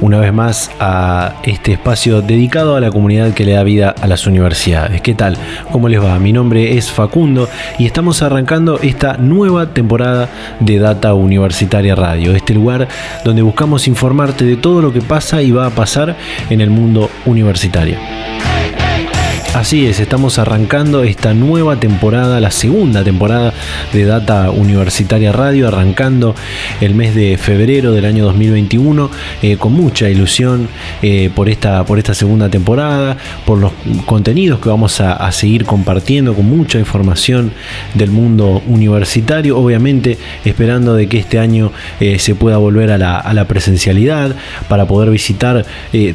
una vez más a este espacio dedicado a la comunidad que le da vida a las universidades. ¿Qué tal? ¿Cómo les va? Mi nombre es Facundo y estamos arrancando esta nueva temporada de Data Universitaria Radio, este lugar donde buscamos informarte de todo lo que pasa y va a pasar en el mundo universitario. Así es, estamos arrancando esta nueva temporada, la segunda temporada de Data Universitaria Radio, arrancando el mes de febrero del año 2021 eh, con mucha ilusión eh, por, esta, por esta segunda temporada, por los contenidos que vamos a, seguir compartiendo con mucha información del mundo universitario, obviamente esperando de que este año eh, se pueda volver a la, presencialidad para poder visitar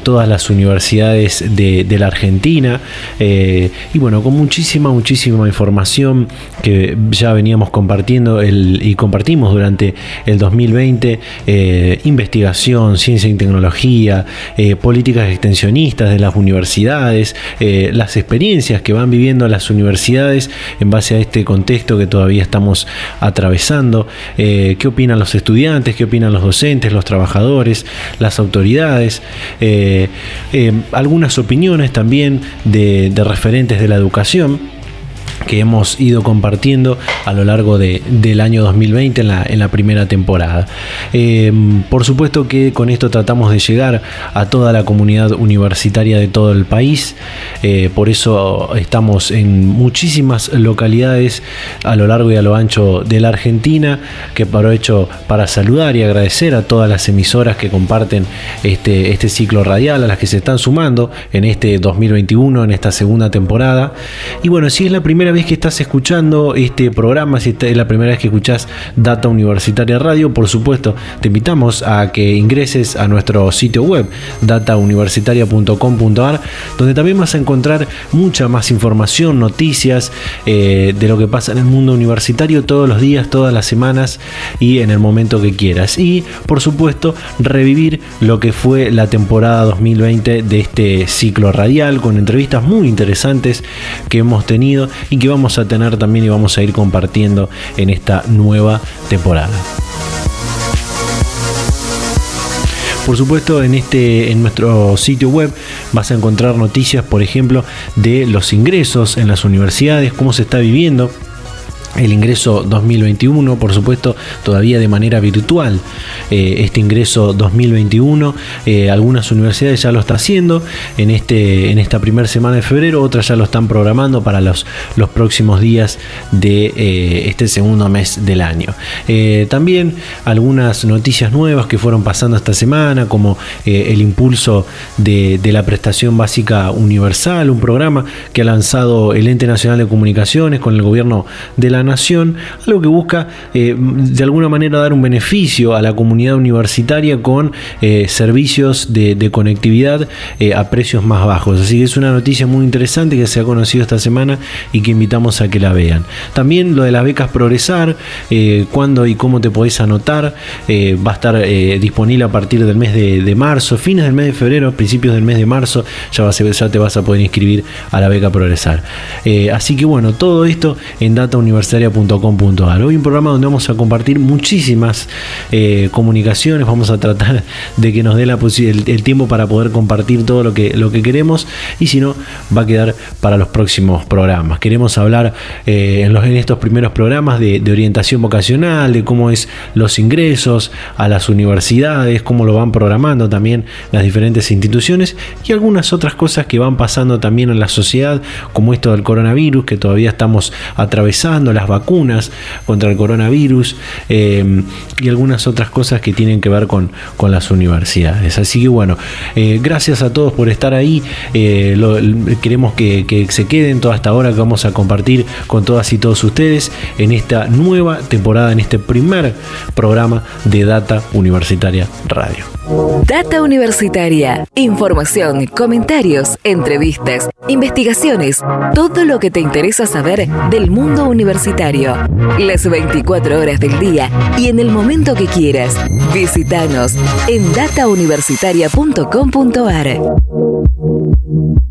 todas las universidades de la Argentina. Eh, y bueno, con muchísima, muchísima información que ya veníamos compartiendo y compartimos durante el 2020, eh, investigación, ciencia y tecnología, eh, políticas extensionistas de las universidades, las experiencias que van viviendo las universidades en base a este contexto que todavía estamos atravesando, qué opinan los estudiantes, qué opinan los docentes, los trabajadores, las autoridades, algunas opiniones también de de referentes de la educación que hemos ido compartiendo a lo largo del año 2020 en la, en la primera temporada. Em, por supuesto que con esto tratamos de llegar a toda la comunidad universitaria de todo el país, eh, por eso estamos en muchísimas localidades a lo largo y a lo ancho de la Argentina, que aprovecho para saludar y agradecer a todas las emisoras que comparten este, este ciclo radial, a las que se están sumando en este 2021, en esta segunda temporada. Y bueno, si es la primera vez que estás escuchando este programa, si es la primera vez que escuchás Data Universitaria Radio, por supuesto, te invitamos a que ingreses a nuestro sitio web datauniversitaria.com.ar, donde también vas a encontrar mucha más información, noticias eh, de lo que pasa en el mundo universitario todos los días, todas las semanas y en el momento que quieras. Y por supuesto, revivir lo que fue la temporada 2020 de este ciclo radial con entrevistas muy interesantes que hemos tenido y que vamos a tener también y vamos a ir compartiendo en esta nueva temporada. Por supuesto, en este en nuestro sitio web vas a encontrar noticias, por ejemplo, de los ingresos en las universidades, cómo se está viviendo el ingreso 2021, por supuesto, todavía de manera virtual. Eh, este ingreso 2021, eh, algunas universidades ya lo están haciendo en, este, en esta primera semana de febrero, otras ya lo están programando para los, los próximos días de eh, este segundo mes del año. también algunas noticias nuevas que fueron pasando esta semana, como el impulso de, de la prestación básica universal, un programa que ha lanzado el Ente Nacional de Comunicaciones con el gobierno de la nación, algo que busca eh, de alguna manera dar un beneficio a la comunidad universitaria con eh, servicios de, conectividad eh, a precios más bajos. Así que es una noticia muy interesante que se ha conocido esta semana y que invitamos a que la vean. También lo de las becas Progresar, cuándo y cómo te podés anotar, va a estar disponible a partir del mes de, marzo, fines del mes de febrero, principios del mes de marzo, ya, vas ya te vas a poder inscribir a la beca Progresar. así que bueno, todo esto en Data Universitaria Hoy un programa donde vamos a compartir muchísimas eh, comunicaciones, vamos a tratar de que nos dé el, tiempo para poder compartir todo lo que, lo que queremos. Y si no, va a quedar para los próximos programas. Queremos hablar eh, en, estos primeros programas de, orientación vocacional, de cómo es los ingresos a las universidades, cómo lo van programando también las diferentes instituciones y algunas otras cosas que van pasando también en la sociedad, como esto del coronavirus que todavía estamos atravesando, las vacunas contra el coronavirus eh, y algunas otras cosas que tienen que ver con, con las universidades. Así que bueno, eh, gracias a todos por estar ahí. queremos que, que se queden toda esta hora que vamos a compartir con todas y todos ustedes en esta nueva temporada, en este primer programa de Data Universitaria Radio. Data Universitaria. Información, comentarios, entrevistas, investigaciones, todo lo que te interesa saber del mundo universitario. Las 24 horas del día y en el momento que quieras. Visítanos en datauniversitaria.com.ar.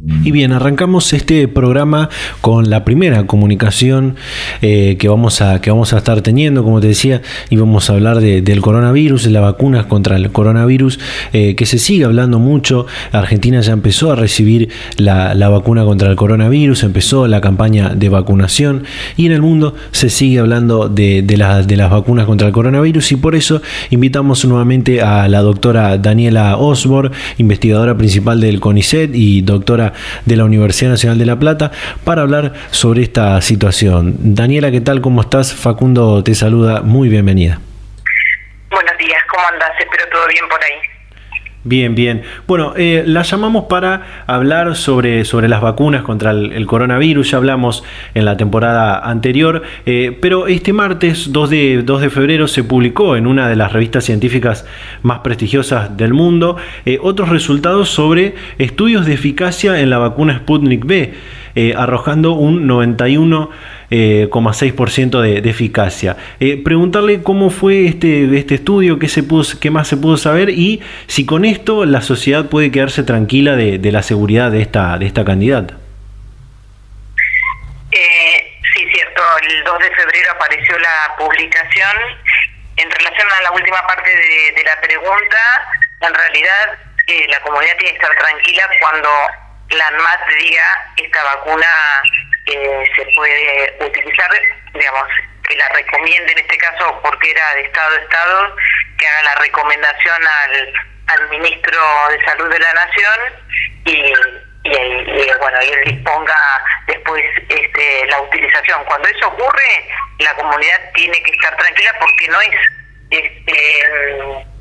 Y bien, arrancamos este programa con la primera comunicación eh, que, vamos a, que vamos a estar teniendo, como te decía, y vamos a hablar del coronavirus, de las vacunas contra el coronavirus, eh, que se sigue hablando mucho. Argentina ya empezó a recibir la, vacuna contra el coronavirus, empezó la campaña de vacunación y en el mundo se sigue hablando de, de las vacunas contra el coronavirus y por eso invitamos nuevamente a la doctora Daniela Osborne, investigadora principal del CONICET y doctora de la Universidad Nacional de La Plata para hablar sobre esta situación. Daniela, ¿qué tal? ¿Cómo estás? Facundo te saluda, muy bienvenida. Buenos días, ¿cómo andas? Espero todo bien por ahí. Bien, bien. Bueno, eh, la llamamos para hablar sobre, sobre las vacunas contra el, coronavirus. Ya hablamos en la temporada anterior, eh, pero este martes 2 de, 2 de febrero se publicó en una de las revistas científicas más prestigiosas del mundo eh, otros resultados sobre estudios de eficacia en la vacuna Sputnik B, arrojando un 91 eh, 6% de, de, eficacia. Eh, preguntarle cómo fue este, este estudio, qué, se pudo, qué más se pudo saber y si con esto la sociedad puede quedarse tranquila de, la seguridad de esta, de esta candidata. Eh, sí, cierto, el 2 de febrero apareció la publicación. En relación a la última parte de, la pregunta, en realidad eh, la comunidad tiene que estar tranquila cuando la ANMAT diga esta vacuna eh, se puede utilizar, digamos, que la recomiende en este caso porque era de Estado a Estado, que haga la recomendación al, al ministro de Salud de la Nación y, y, bueno, y él disponga después este, la utilización. Cuando eso ocurre, la comunidad tiene que estar tranquila porque no es este,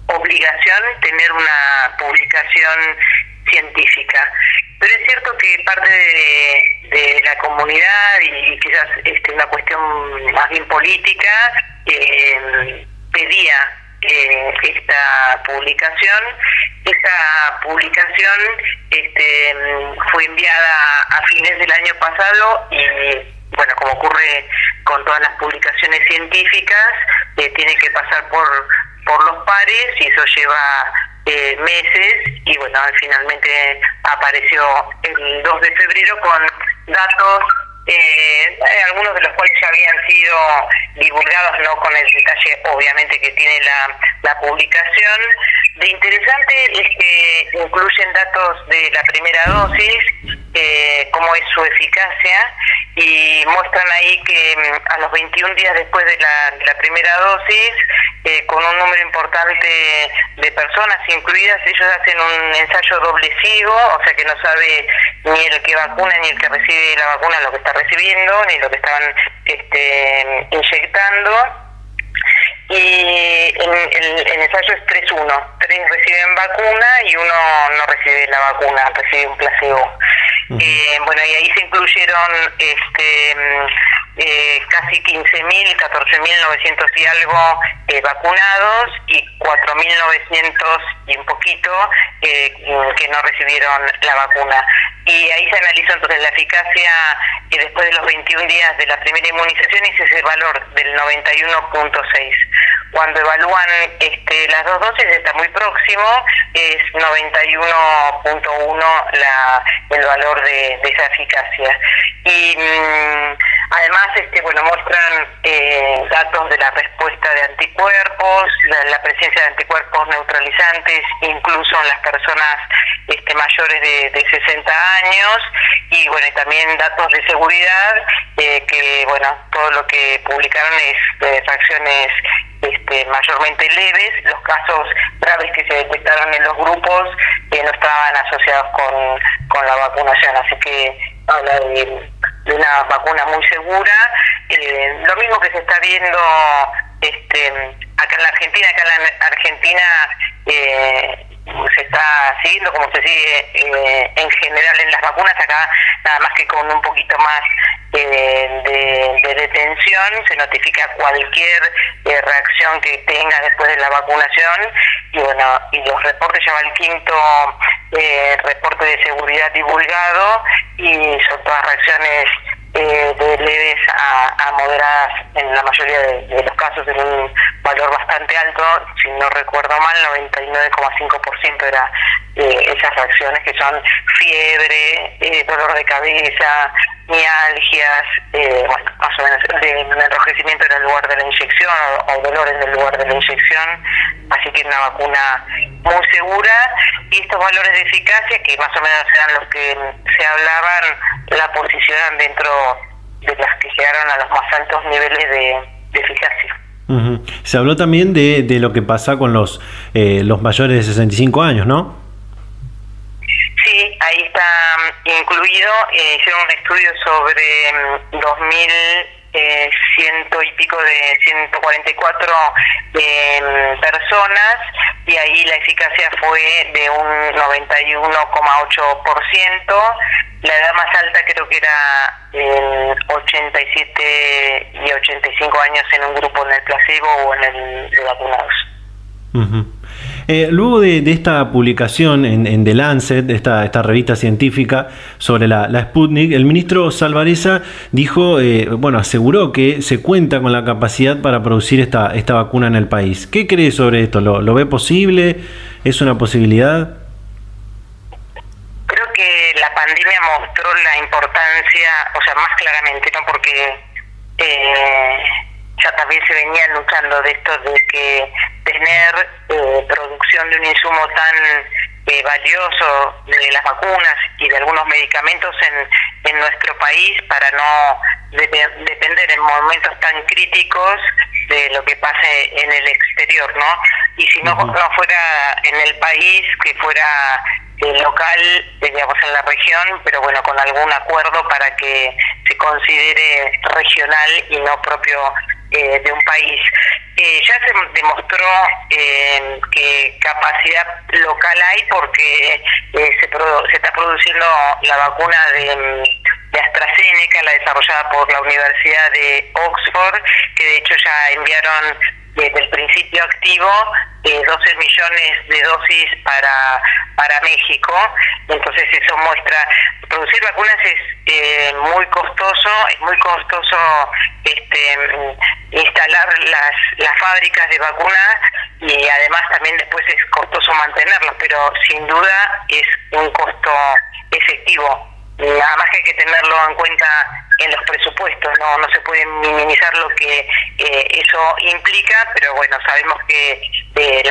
obligación tener una publicación científica. Pero es cierto que parte de, la comunidad y quizás este, una cuestión más bien política eh, pedía eh, esta publicación. Esta publicación este, fue enviada a fines del año pasado y bueno, como ocurre con todas las publicaciones científicas, eh, tiene que pasar por, por los pares y eso lleva eh, meses y bueno, finalmente apareció el 2 de febrero con datos, eh, algunos de los cuales ya habían sido divulgados, no con el detalle obviamente que tiene la, la publicación. De interesante es que incluyen datos de la primera dosis, eh, cómo es su eficacia y muestran ahí que mm, a los 21 días después de la, primera dosis, eh, con un número importante de personas incluidas, ellos hacen un ensayo doble ciego, o sea que no sabe ni el que vacuna ni el que recibe la vacuna lo que está recibiendo, ni lo que estaban este, inyectando y el, ensayo es 3-1. Tres reciben vacuna y uno no recibe la vacuna, recibe un placebo. eh, bueno, y ahí se incluyeron este eh, casi 15.000, 14.900 y algo eh, vacunados y 4.900 y un poquito eh, que no recibieron la vacuna. Y ahí se analizó entonces la eficacia y después de los 21 días de la primera inmunización y ese valor del 91.6. Cuando evalúan este, las dos dosis está muy próximo, es 91.1 el valor de, esa eficacia. Y mm, además, este, bueno, muestran eh, datos de la respuesta de anticuerpos, la, presencia de anticuerpos neutralizantes, incluso en las personas este, mayores de, de 60 años, y bueno, también datos de seguridad, eh, que bueno, todo lo que publicaron es de fracciones este, mayormente leves, los casos graves que se detectaron en los grupos eh, no estaban asociados con, con la vacunación, así que habla de una vacuna muy segura. Eh, lo mismo que se está viendo este, acá en la Argentina, acá en la Argentina eh, se está siguiendo como se sigue eh, en general en las vacunas, acá nada más que con un poquito más eh, de, detención, se notifica cualquier reacción que tenga después de la vacunación y bueno, y los reportes ya el quinto reporte de seguridad divulgado y son todas reacciones eh, de leves a, moderadas en la mayoría de, los casos en un valor bastante alto, si no recuerdo mal, 99,5% era eh, esas reacciones que son fiebre, eh, dolor de cabeza, mialgias, eh, bueno, más o menos de, enrojecimiento en el lugar de la inyección o, dolor en el lugar de la inyección, así que una vacuna muy segura y estos valores de eficacia que más o menos eran los que se hablaban, la posicionan dentro de las que llegaron a los más altos niveles de, eficacia. Se habló también de, de, lo que pasa con los, eh, los mayores de 65 años, ¿no? Sí, ahí está mm, incluido. Eh, hicieron un estudio sobre 2.000 mm, eh, ciento y pico de 144 eh, personas y ahí la eficacia fue de un 91,8%. La edad más alta creo que era en 87 y 85 años en un grupo en el placebo o en el de vacunados. Eh, luego de, esta publicación en, The Lancet, esta, esta revista científica sobre la, Sputnik, el ministro Salvareza dijo, eh, bueno, aseguró que se cuenta con la capacidad para producir esta, esta vacuna en el país. ¿Qué cree sobre esto? ¿Lo, lo ve posible? ¿Es una posibilidad? Creo que la pandemia mostró la importancia, o sea, más claramente, ¿no? Porque eh, ya también se venía luchando de esto de que tener eh, producción de un insumo tan eh, valioso de las vacunas y de algunos medicamentos en, en nuestro país para no depender en momentos tan críticos de lo que pase en el exterior, ¿no? Y si no, no fuera en el país, que fuera local, digamos, en la región, pero bueno, con algún acuerdo para que se considere regional y no propio eh, de un país. Eh, ya se demostró eh, que capacidad local hay porque se, está produciendo la vacuna de AstraZeneca, la desarrollada por la Universidad de Oxford, que de hecho ya enviaron desde el principio activo eh, 12 millones de dosis para para México. Entonces eso muestra producir vacunas es eh, muy costoso es muy costoso este instalar las las fábricas de vacunas y además también después es costoso mantenerlas pero sin duda es un costo efectivo nada más que hay que tenerlo en cuenta en los presupuestos, no no se puede minimizar lo que eh, eso implica, pero bueno, sabemos que eh,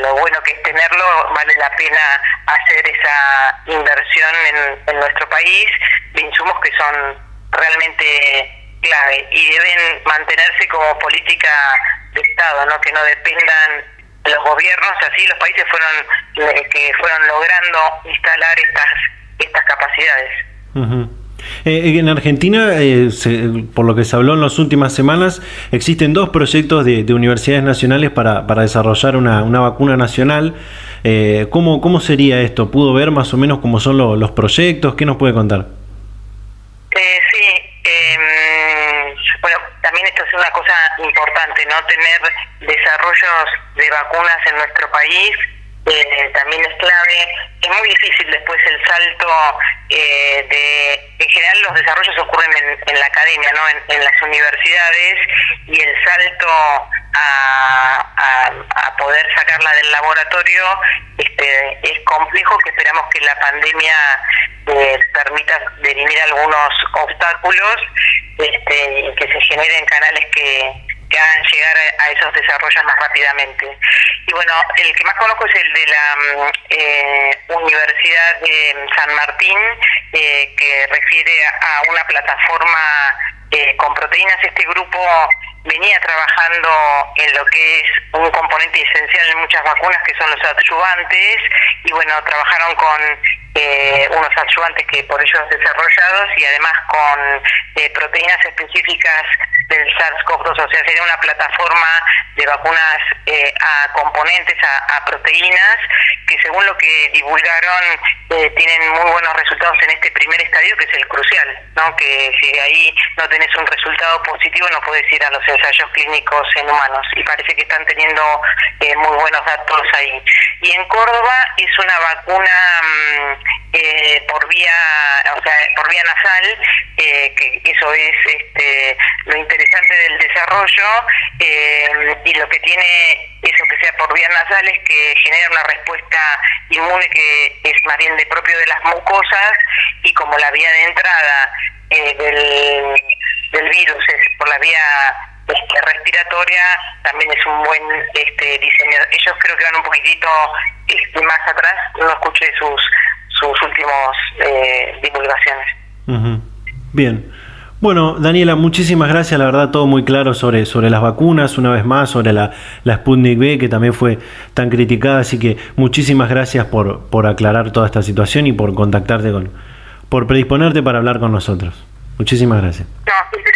lo bueno que es tenerlo, vale la pena hacer esa inversión en, en nuestro país de insumos que son realmente clave y deben mantenerse como política de Estado, no que no dependan los gobiernos, así los países fueron eh, que fueron logrando instalar estas estas capacidades. Eh, en Argentina, eh, por lo que se habló en las últimas semanas, existen dos proyectos de, universidades nacionales para, para desarrollar una, una, vacuna nacional. Eh, ¿cómo, ¿Cómo sería esto? ¿Pudo ver más o menos cómo son los proyectos? ¿Qué nos puede contar? Eh, sí, em, bueno, también esto es una cosa importante, ¿no? Tener desarrollos de vacunas en nuestro país eh, también es clave. Es muy difícil después el salto eh, de... En general los desarrollos ocurren en, la academia, ¿no? En, las universidades y el salto a, poder sacarla del laboratorio este, es complejo, que esperamos que la pandemia eh, permita derimir algunos obstáculos este, que se generen canales que que hagan llegar a, esos desarrollos más rápidamente. Y bueno, el que más conozco es el de la mm, eh, Universidad de San Martín, eh, que refiere a una plataforma eh, con proteínas. Este grupo venía trabajando en lo que es un componente esencial en muchas vacunas, que son los adyuvantes, y bueno, trabajaron con eh, unos ayudantes que por ellos desarrollados y además con eh, proteínas específicas del SARS-CoV-2, o sea, sería una plataforma de vacunas eh, a componentes, a, proteínas, que según lo que divulgaron eh, tienen muy buenos resultados en este primer estadio, que es el crucial, ¿no? que si de ahí no tenés un resultado positivo no puedes ir a los ensayos clínicos en humanos, y parece que están teniendo eh, muy buenos datos ahí. Y en Córdoba es una vacuna mm, por vía, o sea, por vía nasal, que eso es este, lo interesante del desarrollo eh, y lo que tiene eso que sea por vías nasales que genera una respuesta inmune que es más bien de propio de las mucosas y como la vía de entrada eh, del, del virus es por la vía este, respiratoria también es un buen este diseño. Ellos creo que van un poquitito este, más atrás no escuché sus sus últimos eh, divulgaciones bien bueno, Daniela, muchísimas gracias. La verdad, todo muy claro sobre, sobre las vacunas, una vez más, sobre la, la Sputnik B, que también fue tan criticada. Así que muchísimas gracias por, por aclarar toda esta situación y por contactarte con, por predisponerte para hablar con nosotros. Muchísimas gracias. No, siempre,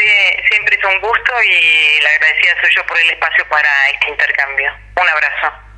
siempre es un gusto y la agradecida soy yo por el espacio para este intercambio. Un abrazo.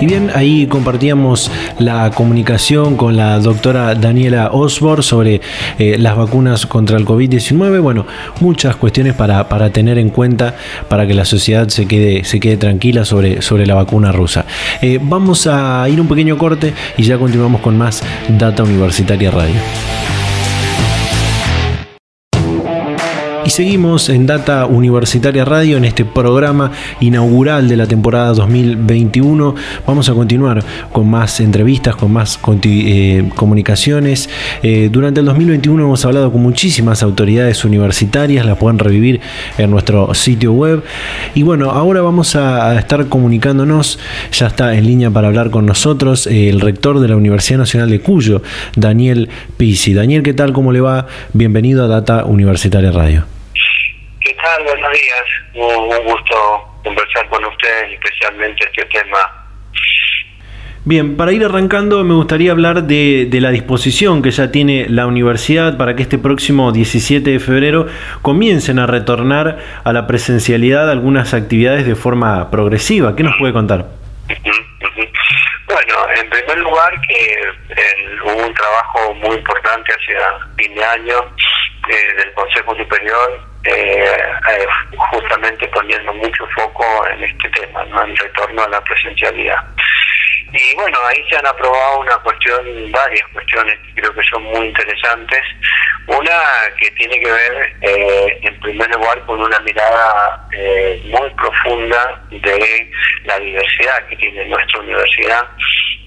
Y bien, ahí compartíamos la comunicación con la doctora Daniela Osborne sobre eh, las vacunas contra el COVID-19. Bueno, muchas cuestiones para, para, tener en cuenta para que la sociedad se quede, se quede tranquila sobre, sobre la vacuna rusa. Eh, vamos a ir un pequeño corte y ya continuamos con más Data Universitaria Radio. Y seguimos en Data Universitaria Radio en este programa inaugural de la temporada 2021. Vamos a continuar con más entrevistas, con más eh, comunicaciones. Eh, durante el 2021 hemos hablado con muchísimas autoridades universitarias, las pueden revivir en nuestro sitio web. Y bueno, ahora vamos a, estar comunicándonos, ya está en línea para hablar con nosotros eh, el rector de la Universidad Nacional de Cuyo, Daniel Pisi. Daniel, ¿qué tal? ¿Cómo le va? Bienvenido a Data Universitaria Radio. Buenos días. Un, gusto conversar con ustedes, especialmente este tema. Bien, para ir arrancando me gustaría hablar de, la disposición que ya tiene la universidad para que este próximo 17 de febrero comiencen a retornar a la presencialidad algunas actividades de forma progresiva. ¿Qué nos puede contar? Bueno, en primer lugar que hubo un trabajo muy importante hacia fin de año eh, del Consejo Superior eh, eh, justamente poniendo mucho foco en este tema, ¿no? en retorno a la presencialidad. Y bueno, ahí se han aprobado una cuestión, varias cuestiones que creo que son muy interesantes. Una que tiene que ver, eh, en primer lugar, con una mirada eh, muy profunda de la diversidad que tiene nuestra universidad.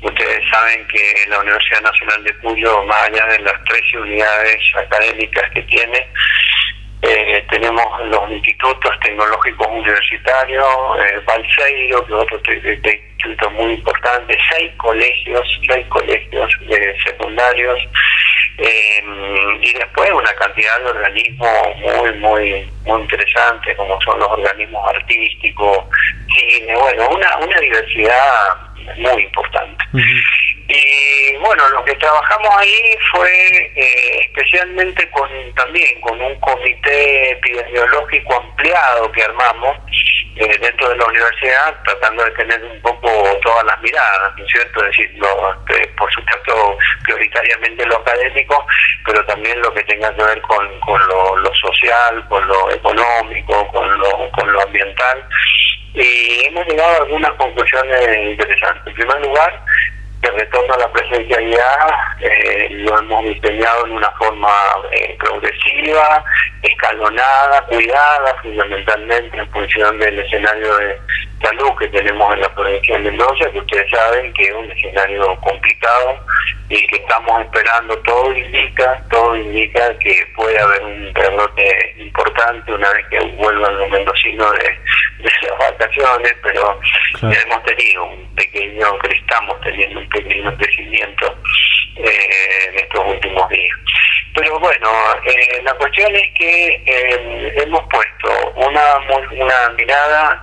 Ustedes saben que la Universidad Nacional de Cuyo, más allá de las 13 unidades académicas que tiene, eh, tenemos los institutos tecnológicos universitarios, eh, Balseiro, que es otro instituto muy importante, seis colegios, seis colegios eh, secundarios, eh, y después una cantidad de organismos muy, muy, muy interesantes, como son los organismos artísticos, cine, bueno, una, una diversidad muy importante. Y bueno, lo que trabajamos ahí fue eh, especialmente con también con un comité epidemiológico ampliado que armamos eh, dentro de la universidad, tratando de tener un poco todas las miradas, ¿no es cierto? Es decir, este, por supuesto, prioritariamente lo académico, pero también lo que tenga que ver con, con lo, lo social, con lo económico, con lo, con lo ambiental. Y hemos llegado a algunas conclusiones interesantes. En primer lugar, el retorno a la presencialidad eh, lo hemos diseñado en una forma eh, progresiva, escalonada, cuidada, fundamentalmente en función del escenario de salud que tenemos en la provincia de Mendoza, que ustedes saben que es un escenario complicado y que estamos esperando, todo indica, todo indica que puede haber un rebrote importante una vez que vuelvan los mendocinos de, de las vacaciones, pero hemos tenido un pequeño, estamos teniendo un pequeño crecimiento eh, en estos últimos días. Pero bueno, eh, la cuestión es que eh, hemos puesto una, una mirada,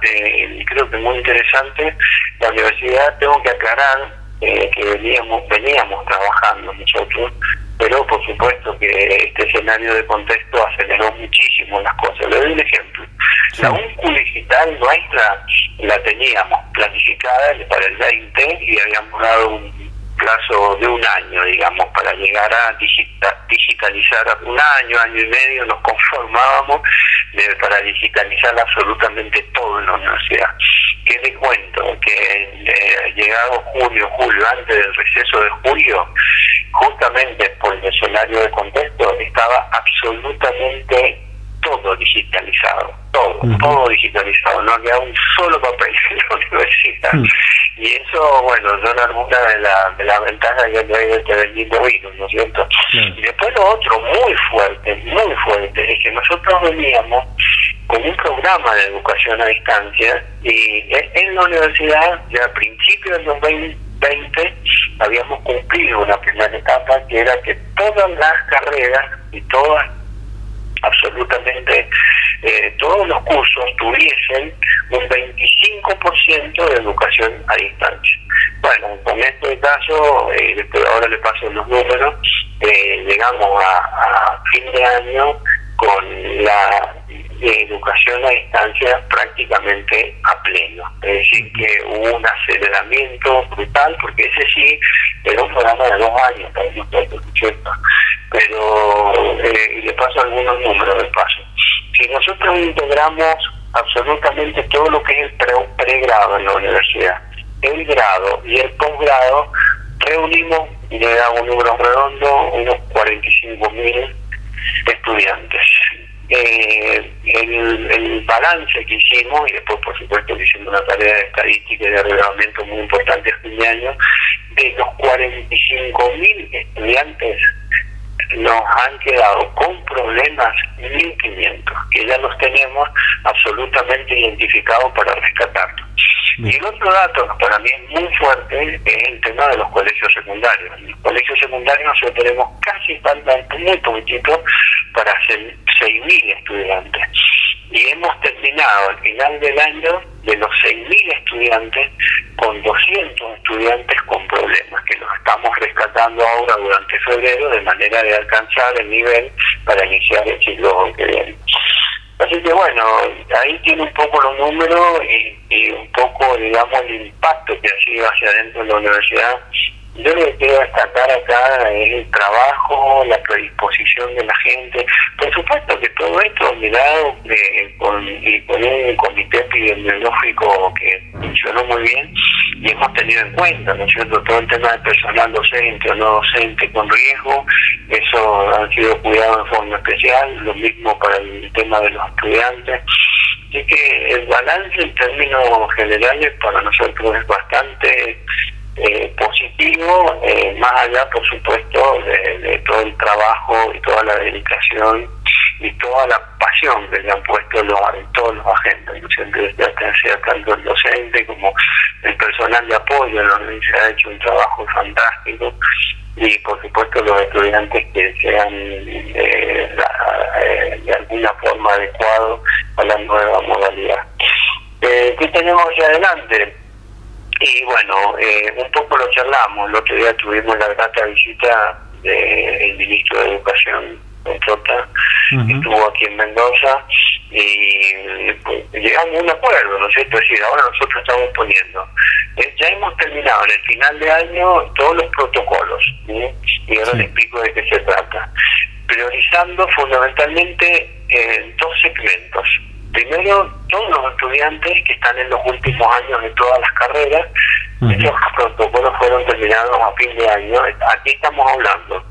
creo que muy interesante, la universidad, tengo que aclarar que veníamos, veníamos trabajando nosotros pero por supuesto que este escenario de contexto aceleró muchísimo las cosas. Le doy un ejemplo. La UNCU digital nuestra la teníamos planificada para el 20 y habíamos dado un plazo de un año, digamos, para llegar a digitalizar un año, año y medio, nos conformábamos para digitalizar absolutamente todo en la universidad. ¿Qué le cuento? Que eh, llegado junio, julio, antes del receso de julio, justamente por el escenario de contexto, estaba absolutamente todo digitalizado, todo, todo digitalizado, no había un solo papel en la universidad. Mm. Y eso, bueno, son algunas de las de la ventajas que hay este bendito virus, ¿no es cierto? Y después lo otro muy fuerte, muy fuerte, es que nosotros veníamos con un programa de educación a distancia y en la universidad, ya a principios del 2020, habíamos cumplido una primera etapa que era que todas las carreras y todas absolutamente eh, todos los cursos tuviesen un 25% de educación a distancia. Bueno, con este caso, eh, ahora le paso los números, eh, llegamos a fin de año con la educación a distancia prácticamente a pleno. Es decir, que hubo un aceleramiento brutal, porque ese sí era un programa de dos años, pero eh, y le paso algunos números de paso. Si nosotros integramos absolutamente todo lo que es el pregrado en la universidad, el grado y el posgrado, reunimos, y le damos un número redondo, unos 45 mil estudiantes eh, el, balance que hicimos, y después por supuesto que hicimos una tarea de estadística y de relevamiento muy importante este año, de los 45.000 estudiantes nos han quedado con problemas 1.500, que ya los tenemos absolutamente identificados para rescatarlos. Y el otro dato que para mí es muy fuerte es el tema de los colegios secundarios. En los colegios secundarios nosotros tenemos casi falta muy poquitito para 6.000 estudiantes. Y hemos terminado al final del año de los 6.000 estudiantes con 200 estudiantes con problemas, que los estamos rescatando ahora durante febrero de manera de alcanzar el nivel para iniciar el ciclo que viene. Así que bueno, ahí tiene un poco los números y, y un poco, digamos, el impacto que ha sido hacia adentro de la universidad yo lo que quiero destacar acá es el trabajo, la predisposición de la gente. Por supuesto que todo esto mirado eh, con, con un comité epidemiológico que funcionó muy bien y hemos tenido en cuenta, ¿no es cierto?, todo el tema de personal docente o no docente con riesgo, eso ha sido cuidado de forma especial, lo mismo para el tema de los estudiantes. Así que el balance en términos generales para nosotros es bastante eh, positivo, eh, más allá, por supuesto, de, todo el trabajo y toda la dedicación y toda la pasión que le han puesto los, todos los agentes, ya tanto el docente como el personal de apoyo la universidad ha hecho un trabajo fantástico y por supuesto los estudiantes que sean eh, eh, de alguna forma adecuados a la nueva modalidad. Eh, ¿Qué tenemos hacia adelante? Y bueno, eh, un poco lo charlamos. El otro día tuvimos la grata visita del ministro de Educación, Trota, que estuvo aquí en Mendoza, y pues, llegamos a un acuerdo, ¿no es cierto? Es decir, ahora nosotros estamos poniendo, eh, ya hemos terminado. En el final de año todos los protocolos, y ahora les explico de qué se trata, priorizando fundamentalmente eh, dos segmentos Primero, todos los estudiantes que están en los últimos años de todas las carreras, esos protocolos fueron terminados a fin de año. Aquí estamos hablando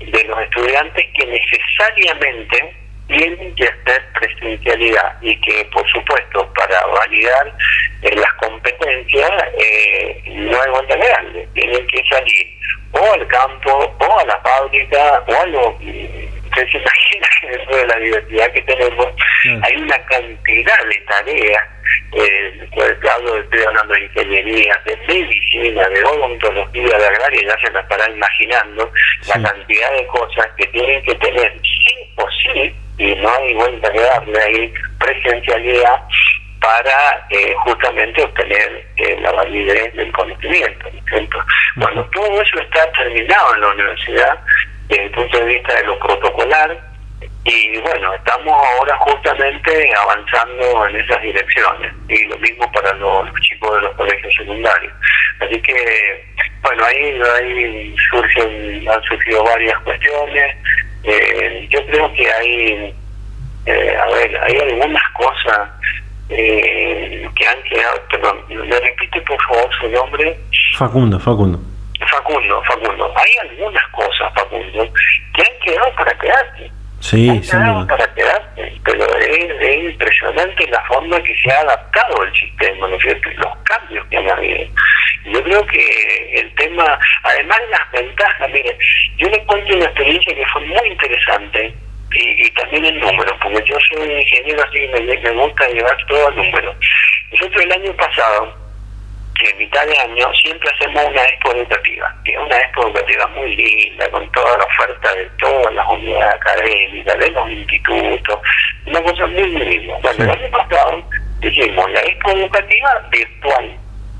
de los estudiantes que necesariamente tienen que hacer presencialidad y que, por supuesto, para validar eh, las competencias eh, no hay vuelta legal, tienen que salir o al campo o a la fábrica o a lo Ustedes se imaginan que dentro de la diversidad que tenemos hay una cantidad de tareas eh, de ingeniería, de medicina, de odontología, de agraria, ya se la estará imaginando la cantidad de cosas que tienen que tener sí o sí, y no hay vuelta que darle ahí, presencialidad para eh, justamente obtener eh, la validez del conocimiento. Cuando todo eso está terminado en la universidad, desde el punto de vista de lo protocolar, y bueno, estamos ahora justamente avanzando en esas direcciones, y lo mismo para los, chicos de los colegios secundarios. Así que, bueno, ahí, ahí surgen, han surgido varias cuestiones. Eh, yo creo que hay, a ver, hay algunas cosas eh, que han quedado, perdón, ¿me repite por favor su nombre? Facundo, Facundo. Facundo, Facundo. Hay algunas cosas, Facundo, que han quedado para quedarse. Sí, han quedado para quedarse, pero es, impresionante la forma que se ha adaptado el sistema, ¿no es cierto? Los cambios que han habido. Yo creo que el tema, además las ventajas, miren, yo le cuento una experiencia que fue muy interesante y, también el número, porque yo soy ingeniero así que me, me gusta llevar todo el número. Nosotros el año pasado, en mitad de año, siempre hacemos una expo educativa, que es una expo educativa muy linda, con toda la oferta de todas las unidades académicas, de los institutos, una cosa muy linda. Bueno, el año pasado hicimos la expo educativa virtual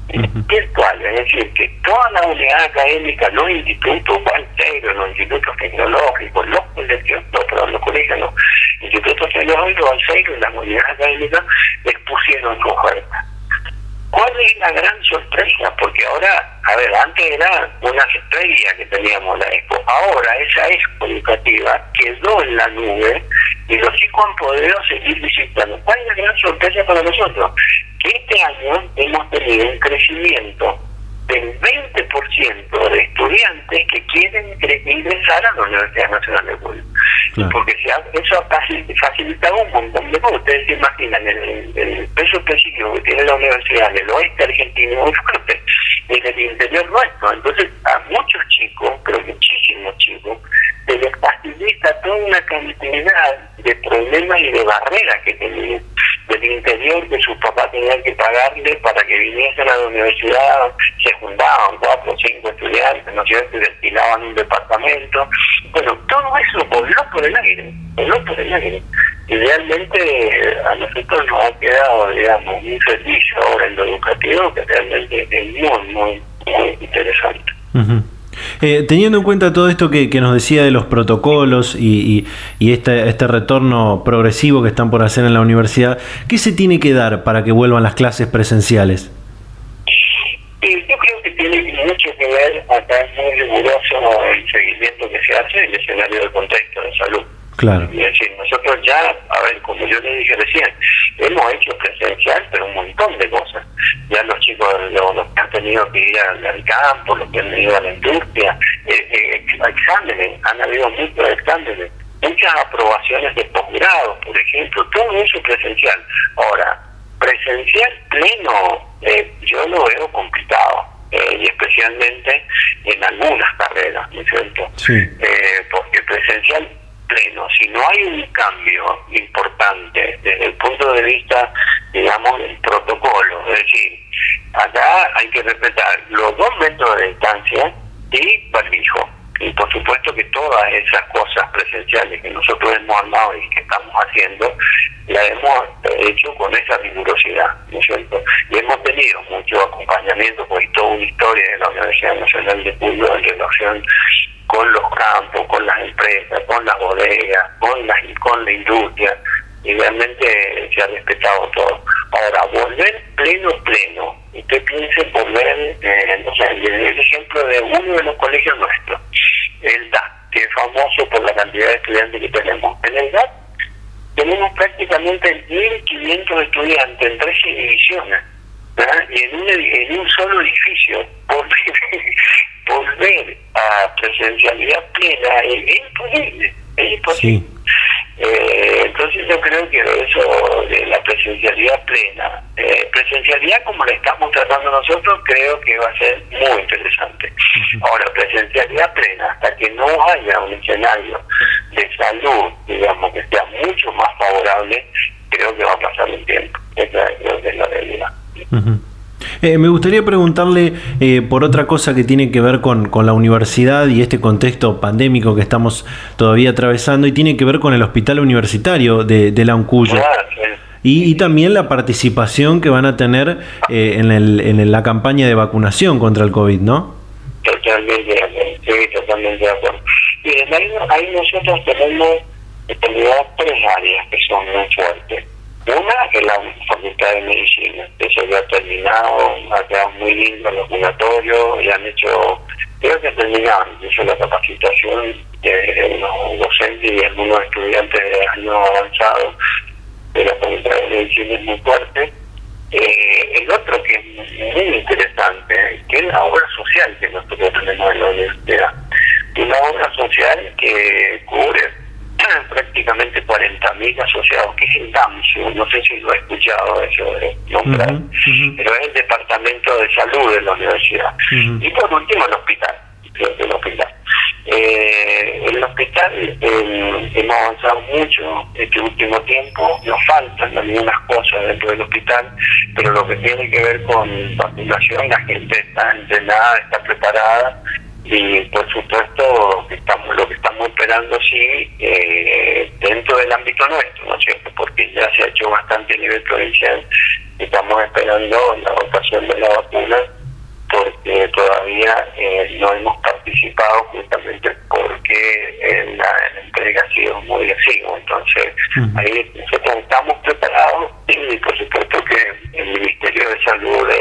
virtual, es decir, que toda la unidad académica, los institutos banqueros, los institutos tecnológicos, los colegios, no, perdón, los colegios, los institutos tecnológicos, y las unidades académicas expusieron su oferta. ¿Cuál es la gran sorpresa? Porque ahora, a ver, antes era una estrella que teníamos la expo, ahora esa expo educativa quedó en la nube y los chicos han podido seguir visitando. ¿Cuál es la gran sorpresa para nosotros? Que este año hemos tenido un crecimiento del 20% de estudiantes que quieren ingresar a la Universidad Nacional de Cuba. Porque eso ha facilitado un montón de cosas. Ustedes se imaginan el, peso específico que tiene la universidad en el oeste argentino muy fuerte, en el interior nuestro. Entonces, a muchos chicos, pero muchísimos chicos, se les facilita toda una cantidad de problemas y de barreras que tenían del interior que sus papás tenían que pagarle para que viniesen a la universidad, se juntaban cuatro o cinco estudiantes, ¿no es cierto? Y un departamento. Bueno, todo eso voló por el aire, voló por el aire. Y realmente a nosotros nos ha quedado, digamos, un servicio ahora en lo educativo que realmente es muy, muy, muy interesante. Eh, teniendo en cuenta todo esto que, nos decía de los protocolos y, y, este, este retorno progresivo que están por hacer en la universidad, ¿qué se tiene que dar para que vuelvan las clases presenciales? Yo creo que tiene mucho que ver, acá es muy riguroso el seguimiento que se hace en el escenario del contexto de salud. Claro. Es decir, nosotros ya, a ver, como yo le dije recién, hemos hecho presencial, pero un montón de cosas. Ya los chicos, los, que han tenido que ir al, campo, los que han ido a la industria, eh, eh, exámenes, han habido muchos exámenes, muchas aprobaciones de posgrado, por ejemplo, todo eso presencial. Ahora, presencial pleno, eh, yo lo veo complicado. Eh, y especialmente en algunas carreras, ¿no es cierto? Sí. Eh, porque presencial si no hay un cambio importante desde el punto de vista, digamos, del protocolo, es decir, acá hay que respetar los dos metros de distancia y barbijo. Y por supuesto que todas esas cosas presenciales que nosotros hemos armado y que estamos haciendo, las hemos hecho con esa rigurosidad, ¿no es cierto? Y hemos tenido mucho acompañamiento, pues toda una historia de la Universidad Nacional de Cuyo en relación con los campos, con las empresas, con las bodegas, con, las, con la industria, y realmente se ha respetado todo. Ahora, volver pleno, pleno. Usted piense volver, eh, no sé, el ejemplo de uno de los colegios nuestros, el DA, que es famoso por la cantidad de estudiantes que tenemos. En el DA tenemos prácticamente 1.500 estudiantes en 13 divisiones. Y en un, en un solo edificio, volver a presencialidad plena es, imposible, es imposible. Eh, entonces yo creo que eso de la presencialidad plena, eh, presencialidad como la estamos tratando nosotros, creo que va a ser muy interesante. Ahora, presencialidad plena, hasta que no haya un escenario de salud, digamos, que sea mucho más favorable, creo que va a pasar un tiempo. Esa es la realidad. Eh, me gustaría preguntarle eh, por otra cosa que tiene que ver con, con, la universidad y este contexto pandémico que estamos todavía atravesando y tiene que ver con el hospital universitario de, de la UNCUYO. Y, también la participación que van a tener eh, en, el, en la campaña de vacunación contra el COVID, ¿no? Totalmente, sí, totalmente de acuerdo. Miren, ahí, ahí nosotros tenemos en realidad tres áreas que son muy fuertes. Una es la Facultad de Medicina, eso ya ha terminado, ha quedado muy lindo el vacunatorio y han hecho, creo que terminaron incluso la capacitación de unos docentes y algunos estudiantes de año avanzado de la Facultad de Medicina es muy fuerte. Eh, el otro que es muy interesante, que es la obra social que nosotros tenemos en la universidad. Una obra social que cubre prácticamente 40.000 asociados, que es el DAMSU, no sé si lo he escuchado eso de nombrar, pero es el Departamento de Salud de la universidad. Y por último el hospital, el hospital. Eh, el hospital eh, hemos avanzado mucho este último tiempo, nos faltan algunas cosas dentro del hospital, pero lo que tiene que ver con vacunación, la gente está entrenada, está preparada y por supuesto estamos lo que estamos esperando sí eh, dentro del ámbito nuestro, ¿no es cierto? Porque ya se ha hecho bastante a nivel provincial, estamos esperando la votación de la vacuna porque todavía eh, no hemos participado justamente porque en la, entrega ha sido muy exiguo. Entonces, ahí nosotros estamos preparados y por supuesto que el Ministerio de Salud la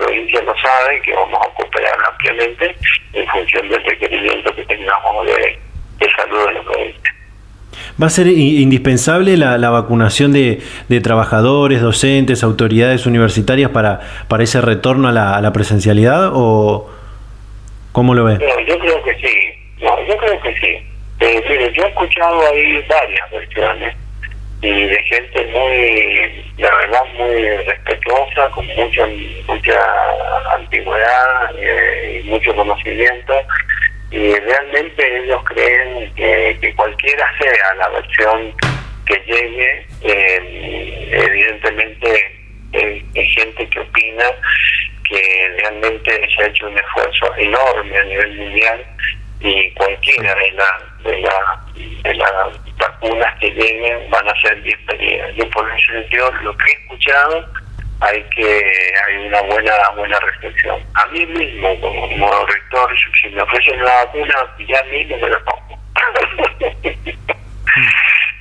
provincia lo sabe que vamos a cooperar ampliamente en función del requerimiento que tengamos de, de salud de la provincia. ¿Va a ser indispensable la, la vacunación de, de, trabajadores, docentes, autoridades universitarias para, para ese retorno a la, a la presencialidad o cómo lo ve? yo creo que sí, no, yo creo que sí. Eh, yo he escuchado ahí varias versiones y de gente muy, la verdad, muy respetuosa, con mucha mucha antigüedad eh, y mucho conocimiento. Y realmente ellos creen que, cualquiera sea la versión que llegue, eh, evidentemente hay, gente que opina que realmente se ha hecho un esfuerzo enorme a nivel mundial y cualquiera de las de la, de las vacunas que lleguen van a ser bienvenidas. Yo por ese sentido lo que he escuchado hay que hay una buena buena reflexión. A mí mismo, como, rector, si me ofrecen la vacuna, ya mismo me la pongo.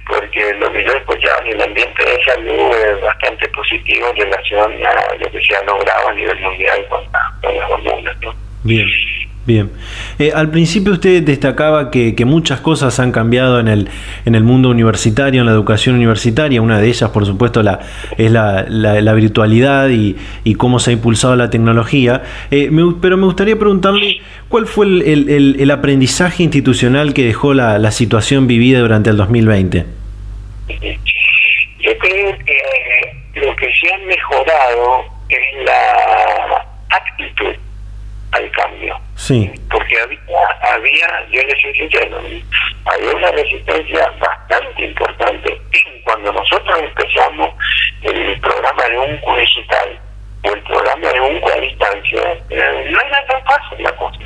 Porque lo que yo he escuchado en el ambiente de salud es bastante positivo en relación a lo que se ha logrado a nivel mundial con, las vacunas. Bien. Bien. Eh, al principio usted destacaba que, muchas cosas han cambiado en el, en el mundo universitario, en la educación universitaria. Una de ellas, por supuesto, la, es la, la, virtualidad y, cómo se ha impulsado la tecnología. Eh, pero me gustaría preguntarle cuál fue el, el, aprendizaje institucional que dejó la, la situación vivida durante el 2020. Yo creo que eh, lo que se ha mejorado es la actitud al cambio. Sí. Porque había, había, yo les soy sincero, había una resistencia bastante importante. Cuando nosotros empezamos el programa de un digital o el programa de un a distancia, eh, no era tan fácil la cosa.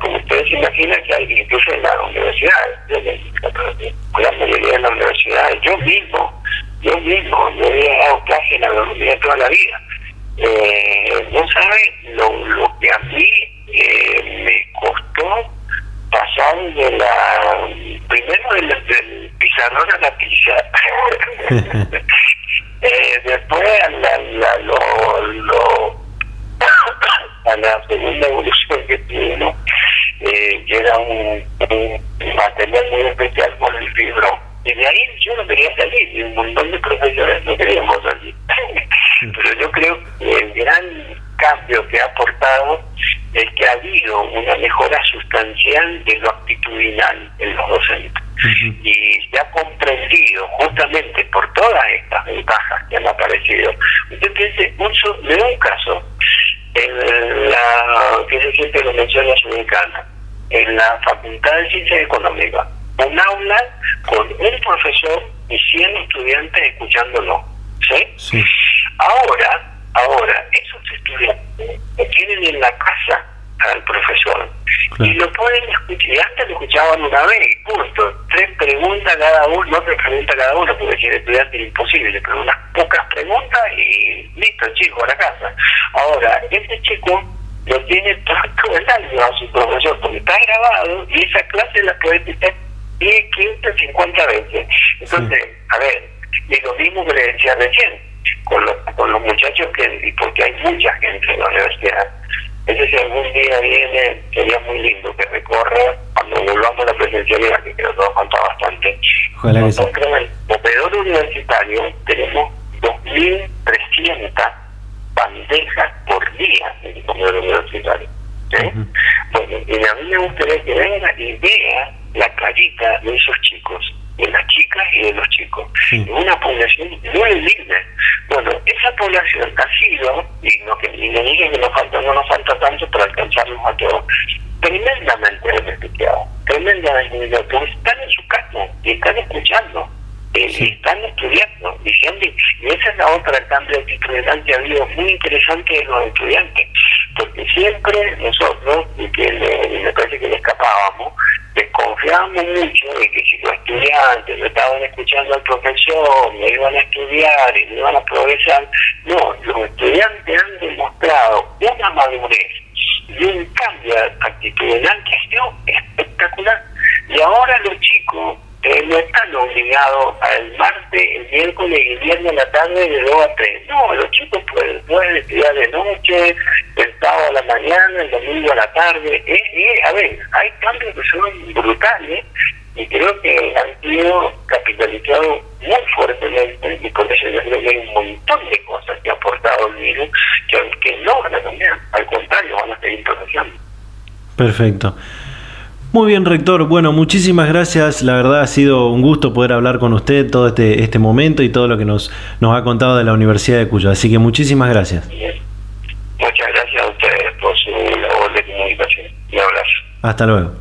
Como ustedes se imaginan que hay incluso en la universidad, la mayoría de las universidades, yo mismo, yo mismo, yo había dado clase en la universidad toda la vida eh, no sabe lo, lo que a mí eh, me costó pasar de la primero del, del pizarrón a la pizza. Eh, después a la, la lo, lo a la segunda evolución que tuvimos eh, que era un, un material muy especial por el fibro. Y de ahí yo no quería salir y un montón de profesores no queríamos salir pero yo creo que el gran cambio que ha aportado es que ha habido una mejora sustancial de lo actitudinal en los docentes. Y se ha comprendido justamente por todas estas ventajas que han aparecido. Usted piense, da un caso, en la, que se siempre lo menciona Sudamericana, en la Facultad de Ciencias Económicas, un aula con un profesor y 100 estudiantes escuchándolo. ¿sí? Sí. Ahora, ahora, esos estudiantes lo tienen en la casa al profesor y lo pueden escuchar. Y antes lo escuchaban una vez, punto. Tres preguntas cada uno, no tres preguntas cada uno, porque si el estudiante es imposible, pero unas pocas preguntas y listo, chico, a la casa. Ahora, este chico lo tiene todo el año a su profesor, porque está grabado y esa clase la puede escuchar 10, 15, 50 veces. Entonces, a ver, y lo mismo que le decía recién, con los, con los muchachos que, y porque hay mucha gente en la universidad, ese si algún día viene, sería muy lindo que recorra cuando volvamos a la presencialidad, que creo que nos falta bastante. Ojalá que sí. Nosotros en el comedor universitario tenemos 2.300 bandejas por día en el comedor universitario. ¿sí? Bueno, y a mí me gustaría que venga y vea la carita de esos chicos, de las chicas y de los chicos. Sí. Una población muy linda. Bueno, esa población ha sido, y no que ni me digan que nos falta, no nos falta tanto para alcanzarlos a todos, tremendamente beneficiados, tremendamente porque están en su casa y están escuchando. eh, Sí. y están estudiando, diciendo, y esa es la otra cambio actitudinal que ha habido muy interesante de los estudiantes, porque siempre nosotros, y que le, me parece que le escapábamos, desconfiábamos mucho de que si los estudiantes no estaban escuchando al profesor, no iban a estudiar y no iban a progresar, no, los estudiantes han demostrado una madurez y un cambio que ha sido espectacular. Y ahora los chicos no están obligados al martes, el miércoles y el viernes a la tarde de 2 a 3. No, los chicos pueden, pueden estudiar de noche, el sábado a la mañana, el domingo a la tarde. Eh, eh, a ver, hay cambios que son brutales y creo que han sido capitalizados muy fuertemente y por eso yo creo que hay un montón de cosas que ha aportado el virus que, que no van a cambiar, al contrario, van a seguir progresando. Perfecto. Muy bien, rector. Bueno, muchísimas gracias. La verdad ha sido un gusto poder hablar con usted todo este, este momento y todo lo que nos, nos ha contado de la Universidad de Cuyo. Así que muchísimas gracias. Muchas gracias a ustedes por su labor de comunicación. Un abrazo. Hasta luego.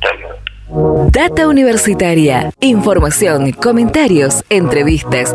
Hasta luego. Data Universitaria. Información, comentarios, entrevistas,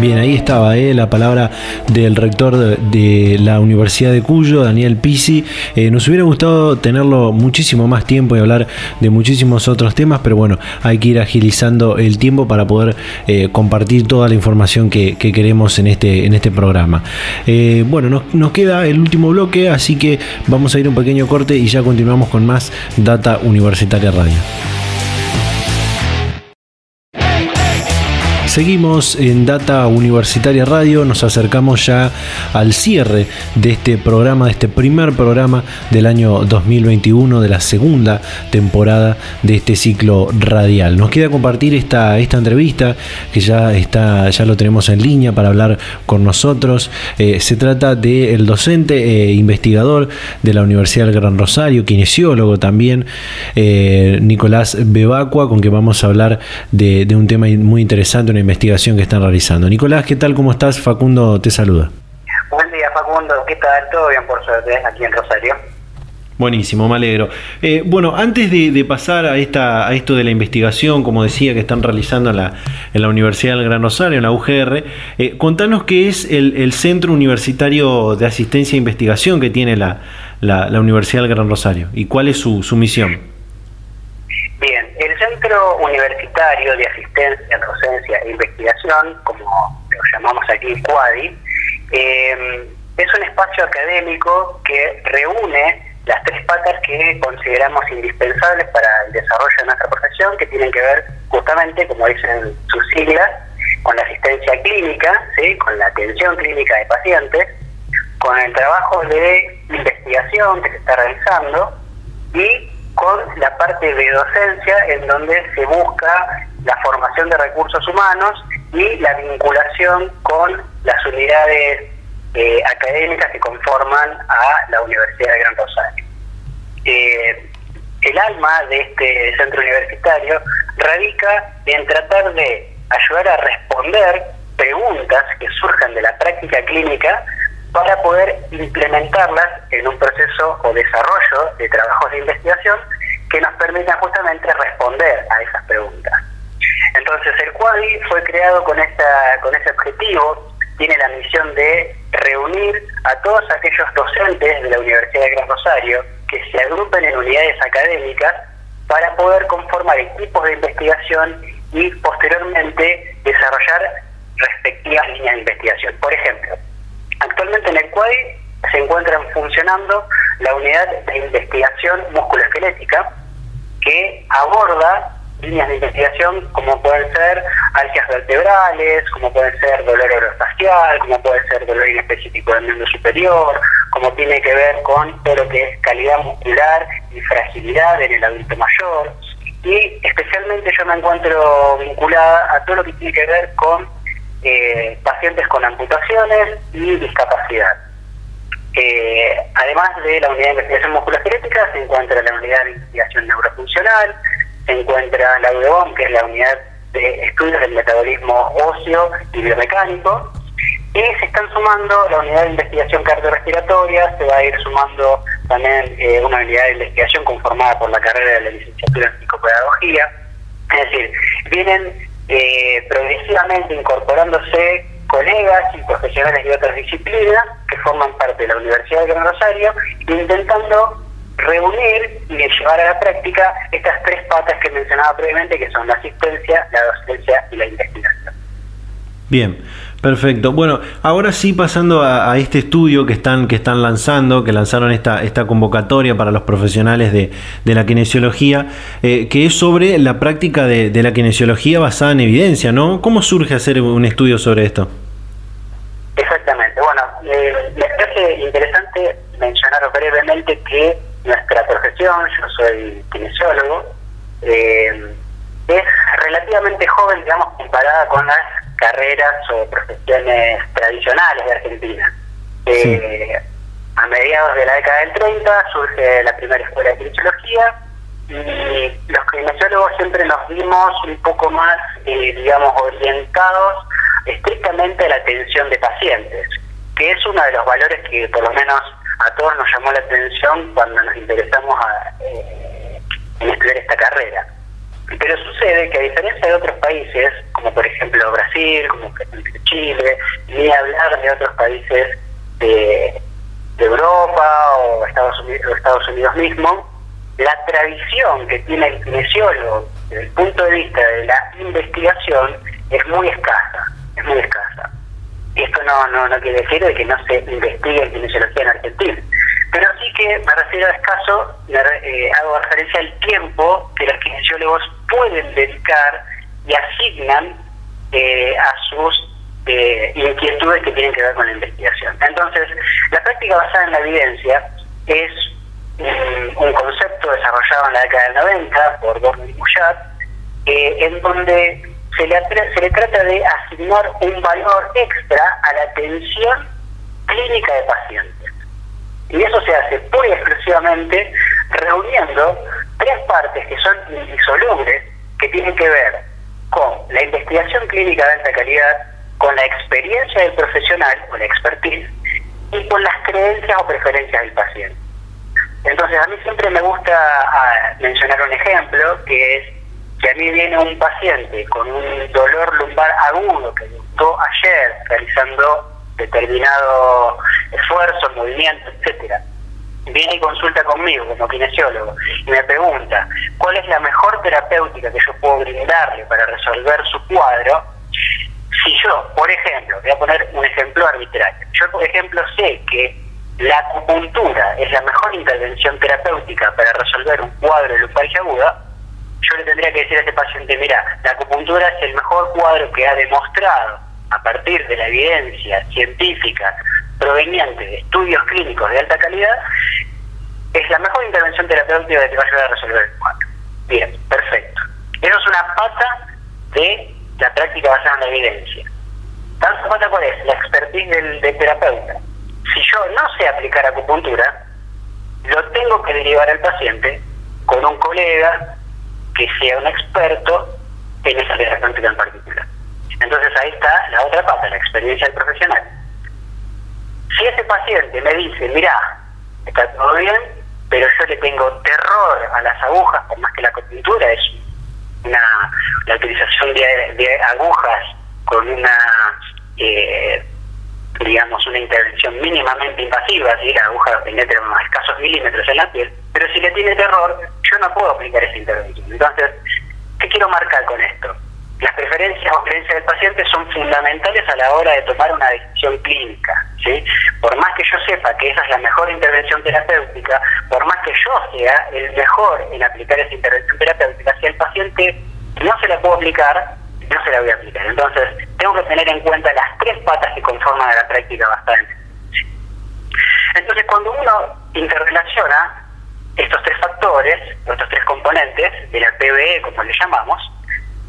Bien, ahí estaba eh, la palabra del rector de, la Universidad de Cuyo, Daniel Pisi. Eh, nos hubiera gustado tenerlo muchísimo más tiempo y hablar de muchísimos otros temas, pero bueno, hay que ir agilizando el tiempo para poder eh, compartir toda la información que, que queremos en este, en este programa. Eh, bueno, nos, nos queda el último bloque, así que vamos a ir un pequeño corte y ya continuamos con más Data Universitaria Radio. Seguimos en Data Universitaria Radio, nos acercamos ya al cierre de este programa, de este primer programa del año 2021, de la segunda temporada de este ciclo radial. Nos queda compartir esta, esta entrevista que ya está, ya lo tenemos en línea para hablar con nosotros. Eh, se trata del docente e investigador de la Universidad del Gran Rosario, kinesiólogo también, eh, Nicolás Bebacua, con quien vamos a hablar de, un tema muy interesante, investigación que están realizando. Nicolás, ¿qué tal? ¿Cómo estás? Facundo te saluda. Buen día, Facundo. ¿Qué tal? ¿Todo bien, por suerte, aquí en Rosario? Buenísimo, me alegro. Eh, bueno, antes de, de pasar a, esta, a esto de la investigación, como decía, que están realizando en la, en la Universidad del Gran Rosario, en la UGR, eh, contanos qué es el, el, Centro Universitario de Asistencia e Investigación que tiene la, la, la Universidad del Gran Rosario y cuál es su, su misión. Bien, el Centro Universitario de Asistencia, Docencia e Investigación, como lo llamamos aquí CUADI, eh, es un espacio académico que reúne las tres patas que consideramos indispensables para el desarrollo de nuestra profesión, que tienen que ver justamente, como dicen sus siglas, con la asistencia clínica, ¿sí? con la atención clínica de pacientes, con el trabajo de investigación que se está realizando y con la parte de docencia en donde se busca la formación de recursos humanos y la vinculación con las unidades eh, académicas que conforman a la Universidad de Gran Rosario. Eh, el alma de este centro universitario radica en tratar de ayudar a responder preguntas que surjan de la práctica clínica para poder implementarlas en un proceso o desarrollo de trabajos de investigación que nos permitan justamente responder a esas preguntas. Entonces el CUADI fue creado con, esta, con ese objetivo, tiene la misión de reunir a todos aquellos docentes de la Universidad de Gran Rosario que se agrupen en unidades académicas para poder conformar equipos de investigación y posteriormente desarrollar respectivas líneas de investigación. Por ejemplo, actualmente en el CUADI se encuentran funcionando la unidad de investigación musculoesquelética que aborda líneas de investigación como pueden ser algias vertebrales, como pueden ser dolor orofacial, como puede ser dolor inespecífico del miembro superior, como tiene que ver con todo lo que es calidad muscular y fragilidad en el adulto mayor. Y especialmente yo me encuentro vinculada a todo lo que tiene que ver con eh, pacientes con amputaciones y discapacidad. Eh, además de la unidad de investigación musculoesquelética, se encuentra la unidad de investigación neurofuncional, se encuentra la UDEOM, que es la unidad de estudios del metabolismo óseo y biomecánico, y se están sumando la unidad de investigación cardiorrespiratoria, se va a ir sumando también eh, una unidad de investigación conformada por la carrera de la licenciatura en psicopedagogía. Es decir, vienen eh, progresivamente incorporándose colegas y profesionales de otras disciplinas que forman parte de la Universidad de Gran Rosario, intentando reunir y llevar a la práctica estas tres patas que mencionaba previamente, que son la asistencia, la docencia y la investigación. Bien, perfecto. Bueno, ahora sí pasando a, este estudio que están, que están lanzando, que lanzaron esta, esta convocatoria para los profesionales de, la kinesiología, eh, que es sobre la práctica de, la kinesiología basada en evidencia, ¿no? ¿Cómo surge hacer un estudio sobre esto? Exactamente. Bueno, eh, me parece interesante mencionar brevemente que nuestra profesión, yo soy kinesiólogo, eh, es relativamente joven, digamos, comparada con las carreras o profesiones tradicionales de Argentina. Eh, a mediados de la década del 30 surge la primera escuela de kinesiología y los kinesiólogos siempre nos vimos un poco más, eh, digamos, orientados estrictamente a la atención de pacientes, que es uno de los valores que por lo menos a todos nos llamó la atención cuando nos interesamos eh, en estudiar esta carrera. Pero sucede que a diferencia de otros países, como por ejemplo Brasil, como Chile, ni hablar de otros países de, Europa o Estados Unidos, Estados Unidos mismo, la tradición que tiene el kinesiólogo desde el punto de vista de la investigación es muy escasa, es muy escasa. Y esto no, no, no quiere decir de que no se investigue en kinesiología en Argentina. Pero sí que me refiero a escaso, eh, hago referencia al tiempo que los kinesiólogos pueden dedicar y asignan eh, a sus eh, inquietudes que tienen que ver con la investigación. Entonces, la práctica basada en la evidencia es un, concepto desarrollado en la década del 90 por Gordon Bouchard, en donde se le, se le trata de asignar un valor extra a la atención clínica de pacientes. Y eso se hace muy exclusivamente reuniendo tres partes que son indisolubles, que tienen que ver con la investigación clínica de alta calidad, con la experiencia del profesional, con la expertise, y con las creencias o preferencias del paciente. Entonces, a mí siempre me gusta ah, mencionar un ejemplo, que es que a mí viene un paciente con un dolor lumbar agudo que gustó ayer realizando determinado esfuerzo, movimiento, etcétera, viene y consulta conmigo como kinesiólogo y me pregunta cuál es la mejor terapéutica que yo puedo brindarle para resolver su cuadro, si yo, por ejemplo, voy a poner un ejemplo arbitrario, yo por ejemplo sé que la acupuntura es la mejor intervención terapéutica para resolver un cuadro de lumbalgia aguda, yo le tendría que decir a ese paciente, mira, la acupuntura es el mejor cuadro que ha demostrado a partir de la evidencia científica proveniente de estudios clínicos de alta calidad, es la mejor intervención terapéutica que te va a ayudar a resolver el cuadro. Bien, perfecto. Eso es una pata de la práctica basada en la evidencia. ¿Tanto pata cuál es? La expertise del, del terapeuta. Si yo no sé aplicar acupuntura, lo tengo que derivar al paciente con un colega que sea un experto en esa terapéutica en particular. Entonces ahí está la otra pata, la experiencia del profesional. Si ese paciente me dice, mira, está todo bien, pero yo le tengo terror a las agujas, por más que la acupuntura es una la utilización de, agujas con una eh, digamos una intervención mínimamente invasiva, si la aguja penetra unos escasos milímetros en la piel, pero si le tiene terror, yo no puedo aplicar esa intervención. Entonces, ¿qué quiero marcar con esto? Las preferencias o creencias del paciente son fundamentales a la hora de tomar una decisión clínica. ¿sí? Por más que yo sepa que esa es la mejor intervención terapéutica, por más que yo sea el mejor en aplicar esa intervención terapéutica, si el paciente no se la puedo aplicar, no se la voy a aplicar. Entonces, tengo que tener en cuenta las tres patas que conforman la práctica bastante. Entonces, cuando uno interrelaciona estos tres factores, estos tres componentes de la PBE, como le llamamos,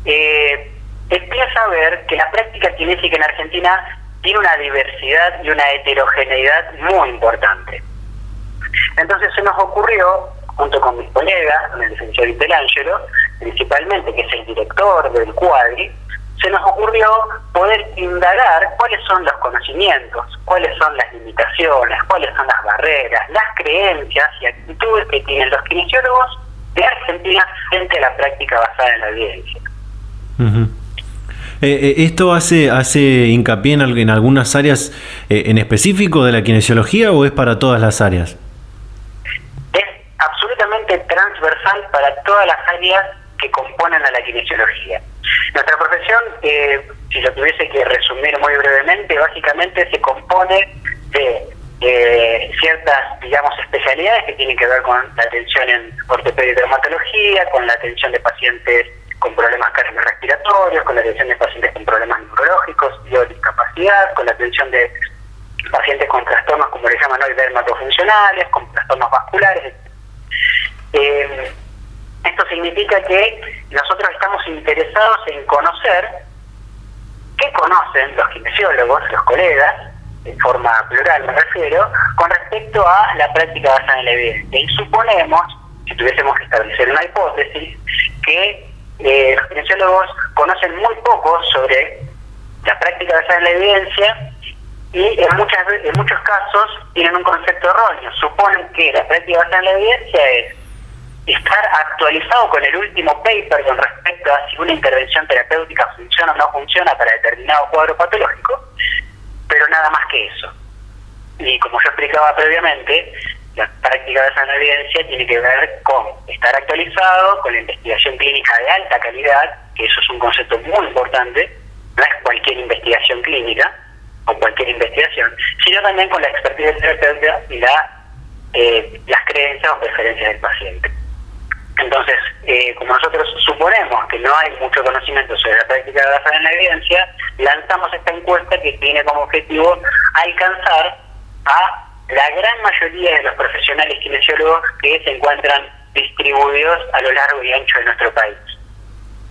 eh, empieza a ver que la práctica kinésica en Argentina tiene una diversidad y una heterogeneidad muy importante. Entonces se nos ocurrió, junto con mis colegas, el licenciado Intelangelo, principalmente, que es el director del cuadri, se nos ocurrió poder indagar cuáles son los conocimientos, cuáles son las limitaciones, cuáles son las barreras, las creencias y actitudes que tienen los kinesiólogos de Argentina frente a la práctica basada en la evidencia. Eh, ¿Esto hace, hace hincapié en, en algunas áreas eh, en específico de la kinesiología o es para todas las áreas? Es absolutamente transversal para todas las áreas que componen a la kinesiología. Nuestra profesión, si lo tuviese que resumir muy brevemente, básicamente se compone de ciertas, digamos, especialidades que tienen que ver con la atención en ortopedia y dermatología, con la atención de pacientes con problemas cardiorrespiratorios, con la atención de pacientes con problemas neurológicos y o discapacidad, con la atención de pacientes con trastornos, como le llaman hoy, dermatofuncionales, con trastornos vasculares. Eh, esto significa que nosotros estamos interesados en conocer qué conocen los kinesiólogos, los colegas, en forma plural me refiero, con respecto a la práctica basada en la evidencia. Y suponemos, si tuviésemos que establecer una hipótesis, que eh, los kinesiólogos conocen muy poco sobre la práctica basada en la evidencia y en, muchas, en muchos casos tienen un concepto erróneo. Suponen que la práctica basada en la evidencia es estar actualizado con el último paper con respecto a si una intervención terapéutica funciona o no funciona para determinado cuadro patológico, pero nada más que eso. Y como yo explicaba previamente, la práctica de esa evidencia tiene que ver con estar actualizado, con la investigación clínica de alta calidad, que eso es un concepto muy importante, no es cualquier investigación clínica o cualquier investigación, sino también con la expertise terapéutica y la, eh, las creencias o preferencias del paciente. Entonces, eh, como nosotros suponemos que no hay mucho conocimiento sobre la práctica basada en la evidencia, lanzamos esta encuesta que tiene como objetivo alcanzar a la gran mayoría de los profesionales kinesiólogos que se encuentran distribuidos a lo largo y ancho de nuestro país.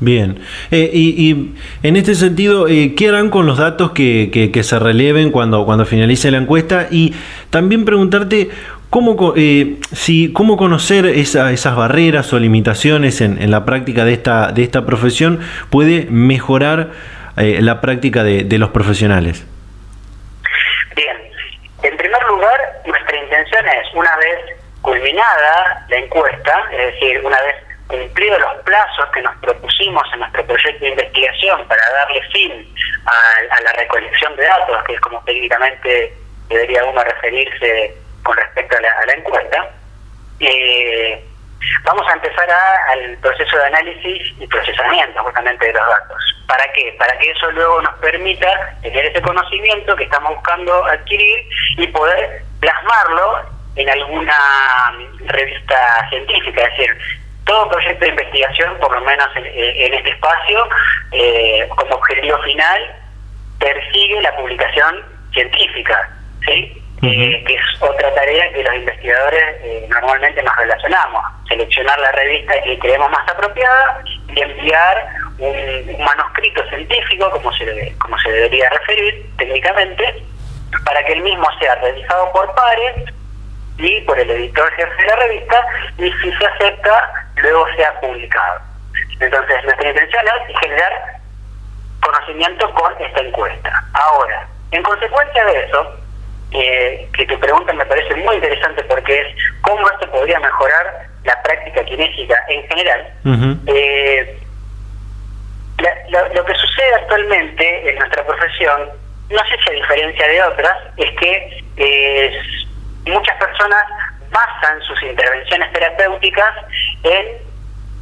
Bien, eh, y, en este sentido, eh, ¿qué harán con los datos que, que, se releven cuando, cuando finalice la encuesta? Y también preguntarte cómo, eh, si, cómo conocer esas barreras o limitaciones en, en, la práctica de esta, de esta profesión puede mejorar la práctica de los profesionales. En primer lugar, una vez culminada la encuesta, es decir, una vez cumplidos los plazos que nos propusimos en nuestro proyecto de investigación para darle fin a, la recolección de datos, que es como técnicamente debería uno referirse con respecto a la, encuesta, eh, vamos a empezar al proceso de análisis y procesamiento justamente de los datos. ¿Para qué? Para que eso luego nos permita tener ese conocimiento que estamos buscando adquirir y poder plasmarlo en alguna revista científica. Es decir, todo proyecto de investigación, por lo menos en, este espacio, eh, como objetivo final, persigue la publicación científica. ¿sí? Eh, que es otra tarea que los investigadores eh, normalmente nos relacionamos, seleccionar la revista que creemos más apropiada y enviar un, manuscrito científico, como se, como se debería referir técnicamente, para que el mismo sea revisado por pares y por el editor jefe de la revista y si se acepta, luego sea publicado. Entonces, nuestra intención es generar conocimiento con esta encuesta. Ahora, en consecuencia de eso, que que tu pregunta me parece muy interesante porque es cómo esto podría mejorar la práctica kinésica en general. Eh, lo que sucede actualmente en nuestra profesión, no sé si a diferencia de otras, es que eh, muchas personas basan sus intervenciones terapéuticas en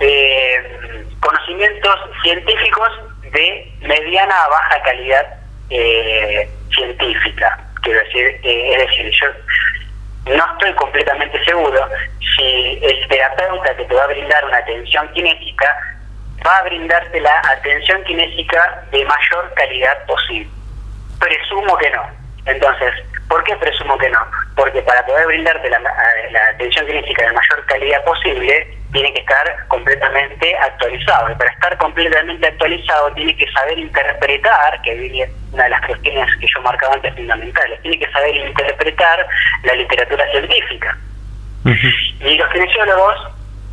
eh, conocimientos científicos de mediana a baja calidad eh, científica. Quiero decir, es decir, yo no estoy completamente seguro si el terapeuta que te va a brindar una atención kinésica va a brindarte la atención kinésica de mayor calidad posible. Presumo que no. Entonces, ¿por qué presumo que no? Porque para poder brindarte la, la atención kinésica de mayor calidad posible, tiene que estar completamente actualizado. Y para estar completamente actualizado tiene que saber interpretar, que viene una de las cuestiones que yo marcaba antes fundamentales, tiene que saber interpretar la literatura científica. Y los kinesiólogos,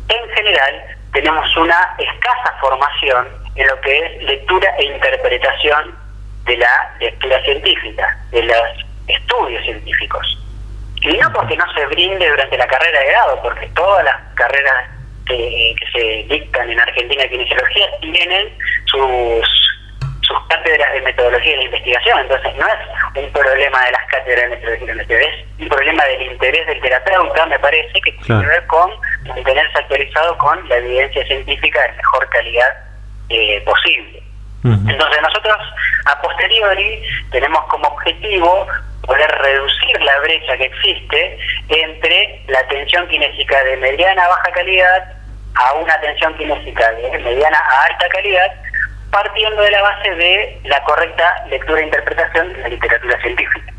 en general, tenemos una escasa formación en lo que es lectura e interpretación de la lectura científica, de los estudios científicos. Y no porque no se brinde durante la carrera de grado, porque todas las carreras que, se dictan en Argentina de kinesiología tienen sus sus cátedras de metodología de la investigación. Entonces, no es un problema de las cátedras de metodología de la investigación, es un problema del interés del terapeuta, me parece, que tiene que ver con mantenerse actualizado con la evidencia científica de mejor calidad eh, posible. Entonces, nosotros, a posteriori, tenemos como objetivo poder reducir la brecha que existe entre la atención kinésica de mediana a baja calidad a una atención kinésica de mediana a alta calidad, partiendo de la base de la correcta lectura e interpretación de la literatura científica.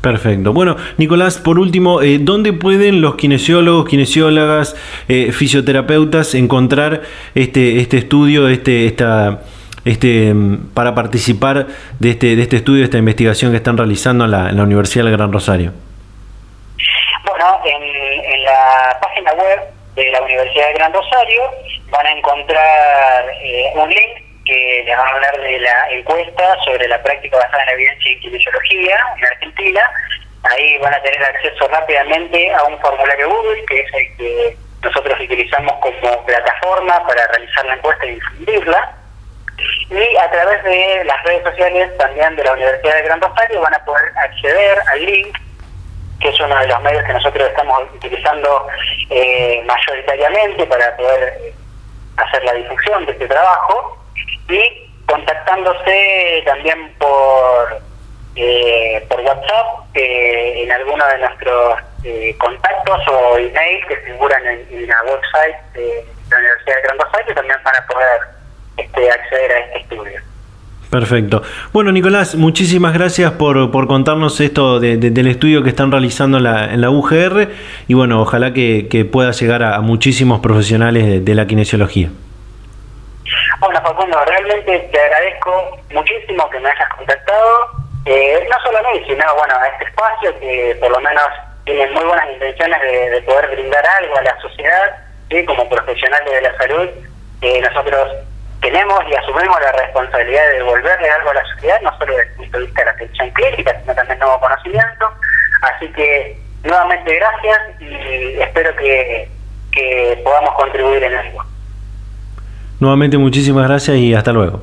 Perfecto. Bueno, Nicolás, por último, eh, ¿dónde pueden los kinesiólogos, kinesiólogas, eh, fisioterapeutas encontrar este, este estudio, este, esta, este, mm, para participar de este, de este estudio, de esta investigación que están realizando en la, en la Universidad del Gran Rosario? Bueno, en, en la página web de la Universidad de Gran Rosario, van a encontrar eh, un link que les va a hablar de la encuesta sobre la práctica basada en la evidencia en kinesiología en Argentina. Ahí van a tener acceso rápidamente a un formulario Google, que es el que nosotros utilizamos como plataforma para realizar la encuesta y difundirla. Y a través de las redes sociales también de la Universidad de Gran Rosario van a poder acceder al link que es uno de los medios que nosotros estamos utilizando eh, mayoritariamente para poder hacer la difusión de este trabajo y contactándose también por eh, por WhatsApp eh, en alguno de nuestros contactos o email que figuran en, la website de la Universidad de Gran Rosario también para poder este, acceder a este estudio. Perfecto. Bueno, Nicolás, muchísimas gracias por, por contarnos esto del estudio que están realizando en la, en la UGR y bueno, ojalá que, pueda llegar a, muchísimos profesionales de, la kinesiología. Bueno, Facundo, realmente te agradezco muchísimo que me hayas contactado, eh, no solo a mí, sino bueno, a este espacio que por lo menos tiene muy buenas intenciones de, poder brindar algo a la sociedad, ¿sí? como profesionales de la salud, que nosotros tenemos y asumimos la responsabilidad de devolverle algo a la sociedad, no solo desde el punto de vista de la atención clínica, sino también nuevo conocimiento. Así que nuevamente gracias y espero que, que podamos contribuir en algo. Nuevamente muchísimas gracias y hasta luego.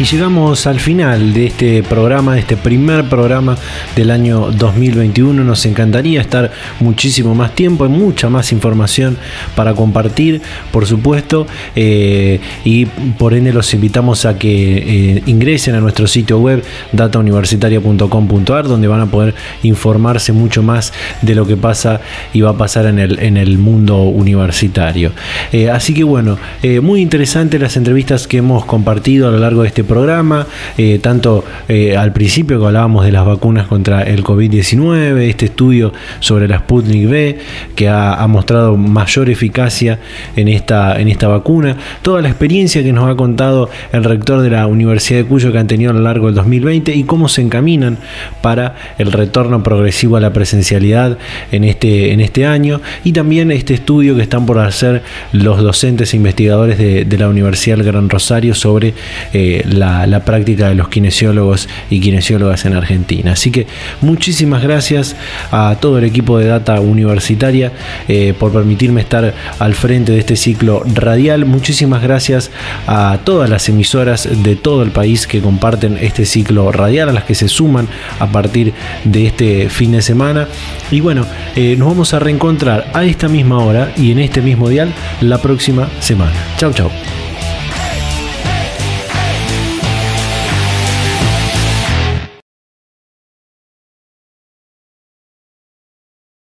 Y llegamos al final de este programa, de este primer programa del año 2021. Nos encantaría estar muchísimo más tiempo, hay mucha más información para compartir, por supuesto, eh, y por ende los invitamos a que eh, ingresen a nuestro sitio web datauniversitaria.com.ar, donde van a poder informarse mucho más de lo que pasa y va a pasar en el, en el mundo universitario. Eh, así que bueno, muy interesantes las entrevistas que hemos compartido a lo largo de este programa, eh, tanto eh, al principio que hablábamos de las vacunas contra el COVID-19, este estudio sobre la Sputnik V, que ha, mostrado mayor eficacia en esta, en esta vacuna, toda la experiencia que nos ha contado el rector de la Universidad de Cuyo que han tenido a lo largo del 2020 y cómo se encaminan para el retorno progresivo a la presencialidad en este, en este año. Y también este estudio que están por hacer los docentes e investigadores de, la Universidad del Gran Rosario sobre eh, la, práctica de los kinesiólogos y kinesiólogas en Argentina. Así que muchísimas gracias a todo el equipo de Data Universitaria eh, por permitirme estar al frente de este ciclo radial. Muchísimas gracias a todas las emisoras de todo el país que comparten este ciclo radial, a las que se suman a partir de este fin de semana. Y bueno, eh, nos vamos a reencontrar a esta misma hora y en este mismo dial la próxima semana. Chau, chau.